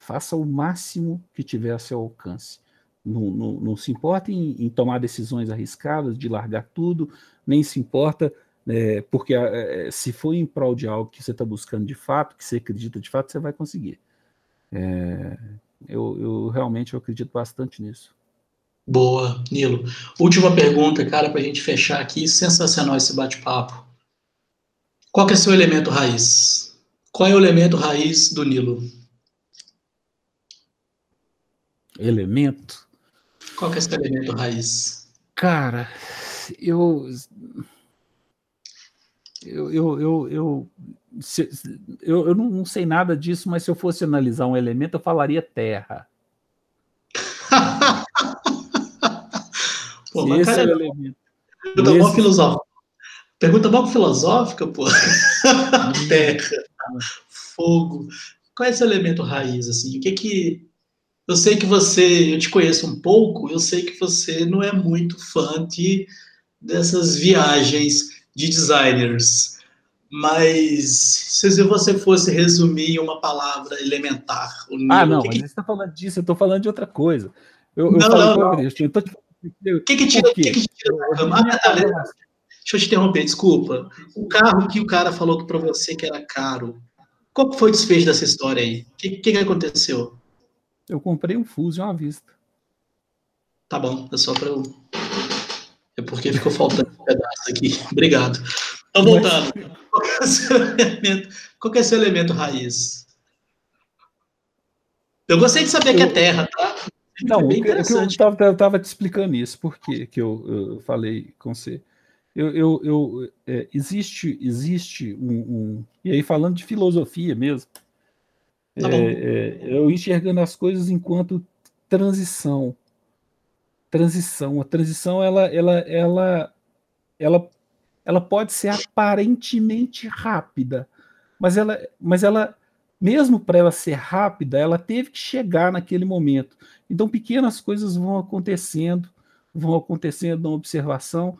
faça o máximo que tiver a seu alcance. Não, não, não se importa em, em, tomar decisões arriscadas, de largar tudo, nem se importa, é, porque é, se for em prol de algo que você está buscando de fato, que você acredita de fato, você vai conseguir. É, eu, eu realmente eu acredito bastante nisso. Boa, Nilo. Última pergunta, cara, para a gente fechar aqui. Sensacional esse bate-papo. Qual é seu elemento raiz? Qual é o elemento raiz do Nilo? Elemento? Qual que é seu elemento raiz? Cara, eu eu, eu, eu, eu, se, eu, eu não sei nada disso, mas se eu fosse analisar um elemento, eu falaria terra. Pô, mas cara, é o elemento. Pergunta esse... filosófica. Pergunta mal filosófica, pô. terra, fogo. Qual é esse elemento raiz, assim? O que que... Eu sei que você, eu te conheço um pouco, eu sei que você não é muito fã de, dessas viagens de designers. Mas se você fosse resumir em uma palavra elementar. ah, não, que mas que... você está falando disso, eu estou falando de outra coisa. Eu, eu não, não, não. Eu tô te... O que que tira, que que tira da cama? Ah, deixa eu te interromper, desculpa. O carro que o cara falou para você que era caro, qual foi o desfecho dessa história aí? O que, que, que aconteceu? Eu comprei um Fusion à vista. Tá bom, é só para eu é porque ficou faltando um pedaço aqui. Obrigado. Então, voltando. Qual é, seu elemento, qual é seu elemento raiz? Eu gostei de saber eu, que é terra, tá? Não, é eu estava te explicando isso, por que eu, eu falei com você. Eu, eu, eu é, existe, existe um, um, E aí, falando de filosofia mesmo, tá é, é, eu enxergando as coisas enquanto transição transição. A transição ela, ela, ela, ela, ela pode ser aparentemente rápida, mas ela, mas ela mesmo para ela ser rápida, ela teve que chegar naquele momento. Então pequenas coisas vão acontecendo, vão acontecendo na observação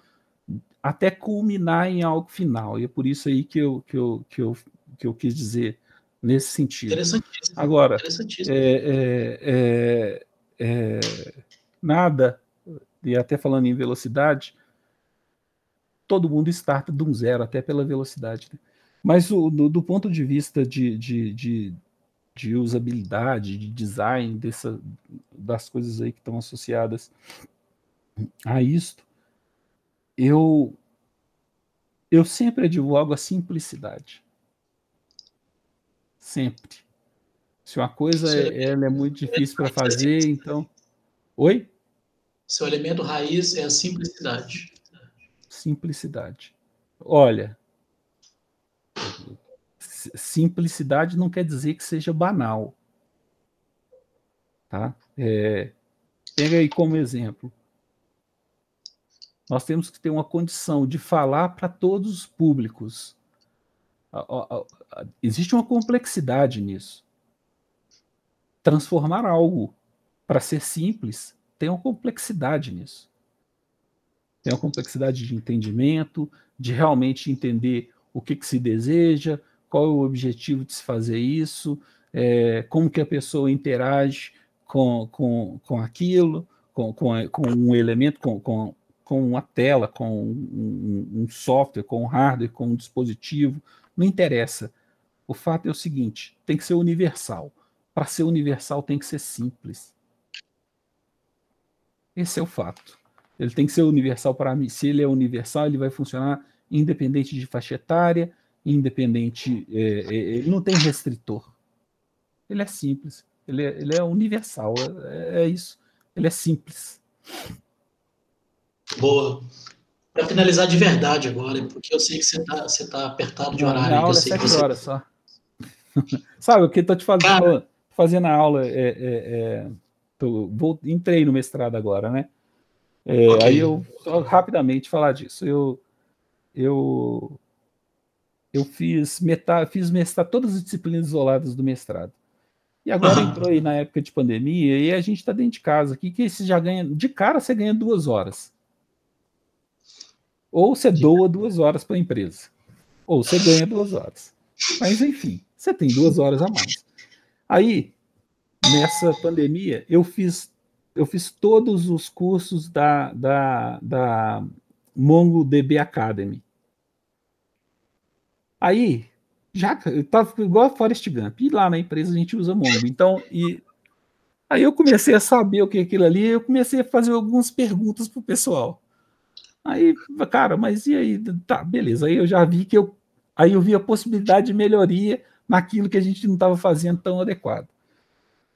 até culminar em algo final. E é por isso aí que eu, que eu, que eu, que eu quis dizer nesse sentido. Interessantíssimo. Agora, Interessantíssimo. É, é, é, é, nada, e até falando em velocidade, todo mundo starta de um zero, até pela velocidade. Né? Mas o, do, do, ponto de vista de, de, de, de, usabilidade, de design dessa, das coisas aí que estão associadas a isto, eu, eu sempre advogo a simplicidade. Sempre. Se uma coisa é, ela é muito difícil para fazer, então. Oi? Seu elemento raiz é a simplicidade. Simplicidade. Olha, simplicidade não quer dizer que seja banal. Tá? É, pega aí como exemplo. Nós temos que ter uma condição de falar para todos os públicos existe uma complexidade nisso. Transformar algo para ser simples tem uma complexidade nisso. Tem uma complexidade de entendimento, de realmente entender o que, que se deseja, qual é o objetivo de se fazer isso, é, como que a pessoa interage com, com, com aquilo, com, com, com um elemento, com, com, com uma tela, com um, um software, com um hardware, com um dispositivo, não interessa. O fato é o seguinte: tem que ser universal. Para ser universal, tem que ser simples. Esse é o fato. Ele tem que ser universal para mim. Se ele é universal, ele vai funcionar independente de faixa etária, independente. É, é, ele não tem restritor. Ele é simples. Ele é, ele é universal. É, é isso. Ele é simples. Boa para finalizar de verdade agora, porque eu sei que você está você tá apertado de horário. Não, aula é sete você... horas só. Sabe, o que estou te fazendo, Cara... fazendo a aula, é, é, é tô, vou, entrei no mestrado agora, né? É, okay. Aí eu, só rapidamente falar disso, eu, eu, eu fiz, metade, fiz mestrado, todas as disciplinas isoladas do mestrado. E agora entrou aí na época de pandemia e a gente está dentro de casa aqui, que você já ganha, de cara você ganha duas horas. Ou você doa duas horas para a empresa, ou você ganha duas horas. Mas enfim, você tem duas horas a mais. Aí, nessa pandemia, eu fiz eu fiz todos os cursos da, da, da MongoDB Academy. Aí, já eu tava igual a Forest Gump, e lá na empresa a gente usa Mongo. Então, e aí eu comecei a saber o que é aquilo ali, eu comecei a fazer algumas perguntas pro pessoal. Aí, cara, mas e aí? Tá, beleza. Aí eu já vi que eu. Aí eu vi a possibilidade de melhoria naquilo que a gente não estava fazendo tão adequado.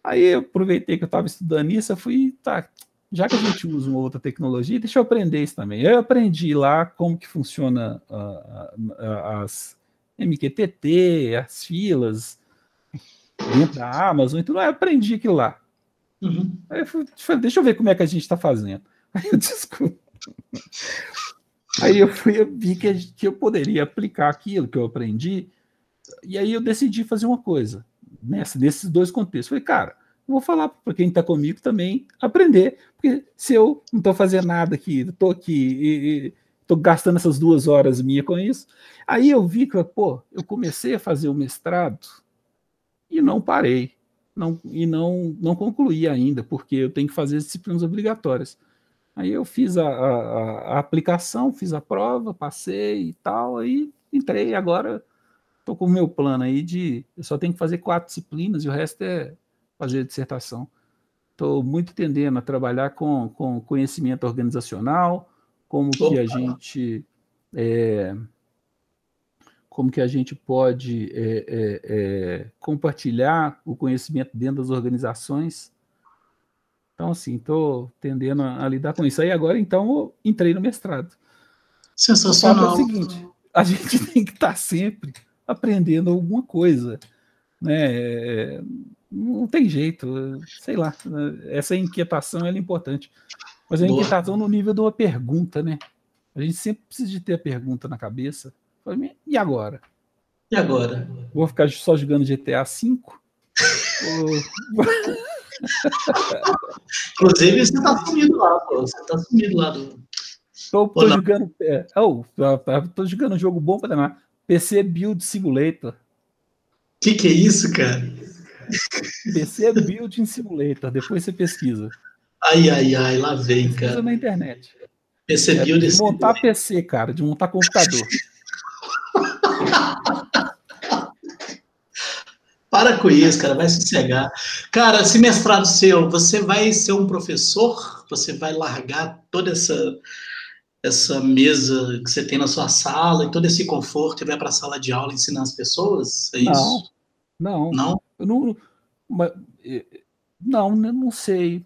Aí eu aproveitei que eu estava estudando isso, eu fui, tá, já que a gente usa uma outra tecnologia, deixa eu aprender isso também. Eu aprendi lá como que funciona uh, uh, as MQTT, as filas dentro da Amazon e tudo. Aí eu aprendi aquilo lá. Uhum. Aí eu falei, deixa eu ver como é que a gente está fazendo. Aí eu descobri. Aí eu fui, eu vi que, que eu poderia aplicar aquilo que eu aprendi, e aí eu decidi fazer uma coisa, nessa, nesses dois contextos. Falei, cara, vou falar para quem está comigo também aprender, porque se eu não estou fazendo nada aqui, estou aqui estou gastando essas duas horas minha com isso, aí eu vi que, pô, eu comecei a fazer o mestrado e não parei, não, e não, não concluí ainda, porque eu tenho que fazer as disciplinas obrigatórias. Aí eu fiz a, a, a, aplicação, fiz a prova, passei e tal, aí entrei. Agora estou com o meu plano aí de. Eu só tenho que fazer quatro disciplinas e o resto é fazer dissertação. Estou muito tendendo a trabalhar com, com conhecimento organizacional, como que a gente. É, como que a gente pode é, é, é compartilhar o conhecimento dentro das organizações então, assim, estou tendendo a, a, lidar com isso. Aí agora, então, entrei no mestrado. Sensacional. O é o seguinte, a gente tem que estar tá sempre aprendendo alguma coisa. Né? Não tem jeito, sei lá. Essa inquietação é importante. Mas a inquietação no nível de uma pergunta, né? A gente sempre precisa de ter a pergunta na cabeça. E agora? E agora? Vou ficar só jogando GTA V? Ou... Inclusive, você tá sumido lá, pô. Você tá sumido lá do. Tô, tô jogando. É, oh, tô jogando um jogo bom para danar. PC Build Simulator. Que que é isso, cara? PC Build Simulator. Depois você pesquisa. Ai, ai, ai, lá vem, pesquisa cara. na internet. PC é Build De montar PC, cara, de montar computador. Para com isso, cara, vai sossegar. Cara, esse mestrado seu, você vai ser um professor? Você vai largar toda essa essa mesa que você tem na sua sala e todo esse conforto e vai para a sala de aula ensinar as pessoas? É isso? Não. Não? Não? Eu não, mas, não, eu não sei.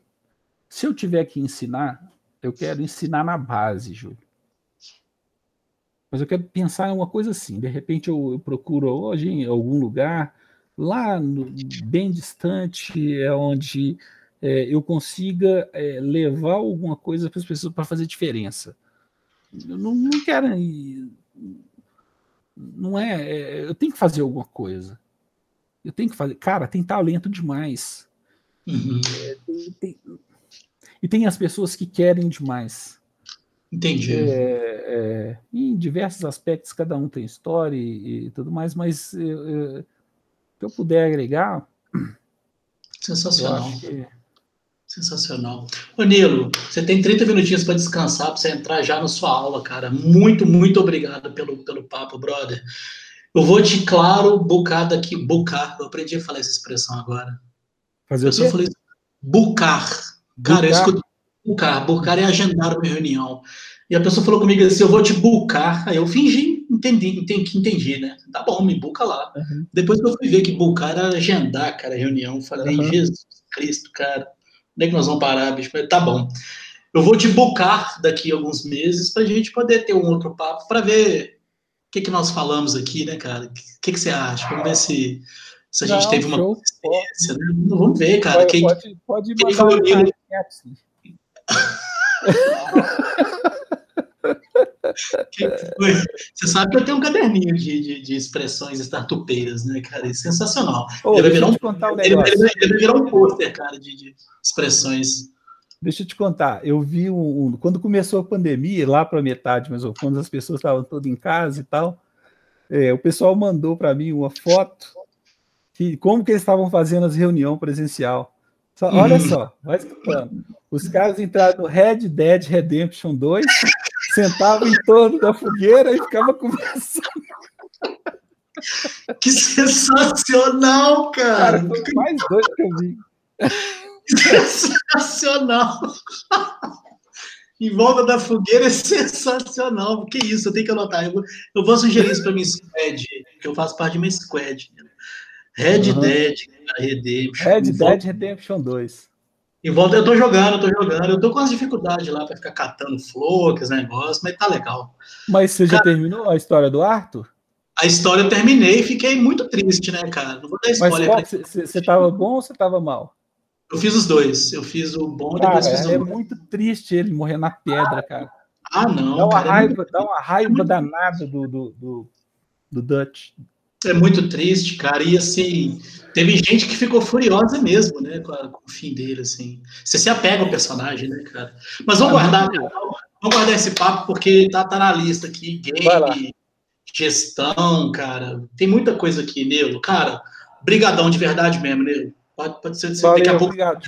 Se eu tiver que ensinar, eu quero ensinar na base, Júlio. Mas eu quero pensar em uma coisa assim. De repente eu, eu procuro hoje em algum lugar, lá no, bem distante, é onde é, eu consiga é, levar alguma coisa para as pessoas para fazer diferença. Eu não, não quero. Não é, é. Eu tenho que fazer alguma coisa. Eu tenho que fazer. Cara, tem talento demais. Uhum. É, tem, tem, e tem as pessoas que querem demais. Entendi. É, é, em diversos aspectos, cada um tem história e, e tudo mais, mas é, se eu puder agregar. Sensacional. Sensacional. Ô, Nilo, você tem 30 minutinhos para descansar, para você entrar já na sua aula, cara. Muito, muito obrigado pelo, pelo papo, brother. Eu vou te, claro, bucar daqui. Bucar, eu aprendi a falar essa expressão agora. Fazer eu só falei bucar. Cara, eu escuto bucar. Bucar é agendar uma reunião. E a pessoa falou comigo assim: eu vou te bucar. Aí eu fingi, entendi, entendi, entendi né? Tá bom, me buca lá. Uhum. Depois que eu fui ver que bucar era agendar, cara, a reunião, falei: uhum. Jesus Cristo, cara Onde é que nós vamos parar, bicho? Tá bom. Eu vou te bucar daqui a alguns meses para a gente poder ter um outro papo para ver o que, que nós falamos aqui, né, cara? O que, que você acha? Vamos ver se, se a gente Não, teve uma consistência, né? Vamos ver, cara. Pode, quem, pode, pode quem mandar quem um Você sabe que eu tenho um caderninho de, de, de expressões startupeiras, né, cara? É sensacional. Oh, ele, vai virar um, um ele, ele, ele, vai virar um pôster, cara, de, de, expressões. Deixa eu te contar, eu vi um, um quando começou a pandemia, lá para metade, mas quando as pessoas estavam todas em casa e tal, é, o pessoal mandou para mim uma foto que como que eles estavam fazendo as reuniões presencial. Só, olha uhum. só, vai escutando. Os caras entraram no Red Dead Redemption 2 sentava em torno da fogueira e ficava conversando. Que sensacional, cara! cara foi mais doido que eu vi. Sensacional! em volta da fogueira é sensacional. Que isso, eu tenho que anotar. Eu vou, eu vou sugerir isso para minha squad, que eu faço parte de uma squad. Red uhum. Dead Redemption. Red Dead Redemption 2. Em volta eu tô jogando, eu tô jogando. Eu tô com as dificuldades lá para ficar catando flor, que negócios, mas tá legal. Mas você já terminou a história do Arthur? A história eu terminei e fiquei muito triste, né, cara? Não vou dar spoiler. Mas você tava bom ou você tava mal? Eu fiz os dois. Eu fiz o bom e depois fiz o É muito triste ele morrer na pedra, cara. Ah, não. Dá uma cara, raiva, é dá uma raiva danada do, do, do, do Dutch. É muito triste, cara. E assim, teve gente que ficou furiosa mesmo, né, com, a, com o fim dele, assim. Você se apega ao personagem, né, cara? Mas vamos ah, guardar, vamos guardar esse papo porque tá, tá na lista aqui, game, gestão, cara. Tem muita coisa aqui, Nelo. Cara, brigadão de verdade mesmo, Nelo. Pode, pode ser, Valeu, daqui a pouco obrigado,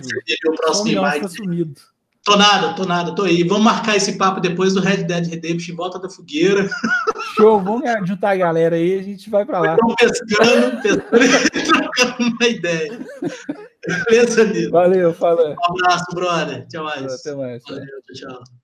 o próximo. Tá sumido. Tô nada, tô nada, tô aí. Vamos marcar esse papo depois do Red Dead Redemption, volta da fogueira. Show, vamos juntar a galera aí, a gente vai para lá. Estamos pescando, pescando, trocando uma ideia. Beleza, amigo? Valeu, falou. Um abraço, brother. Até mais. Até mais. Valeu, tchau, tchau.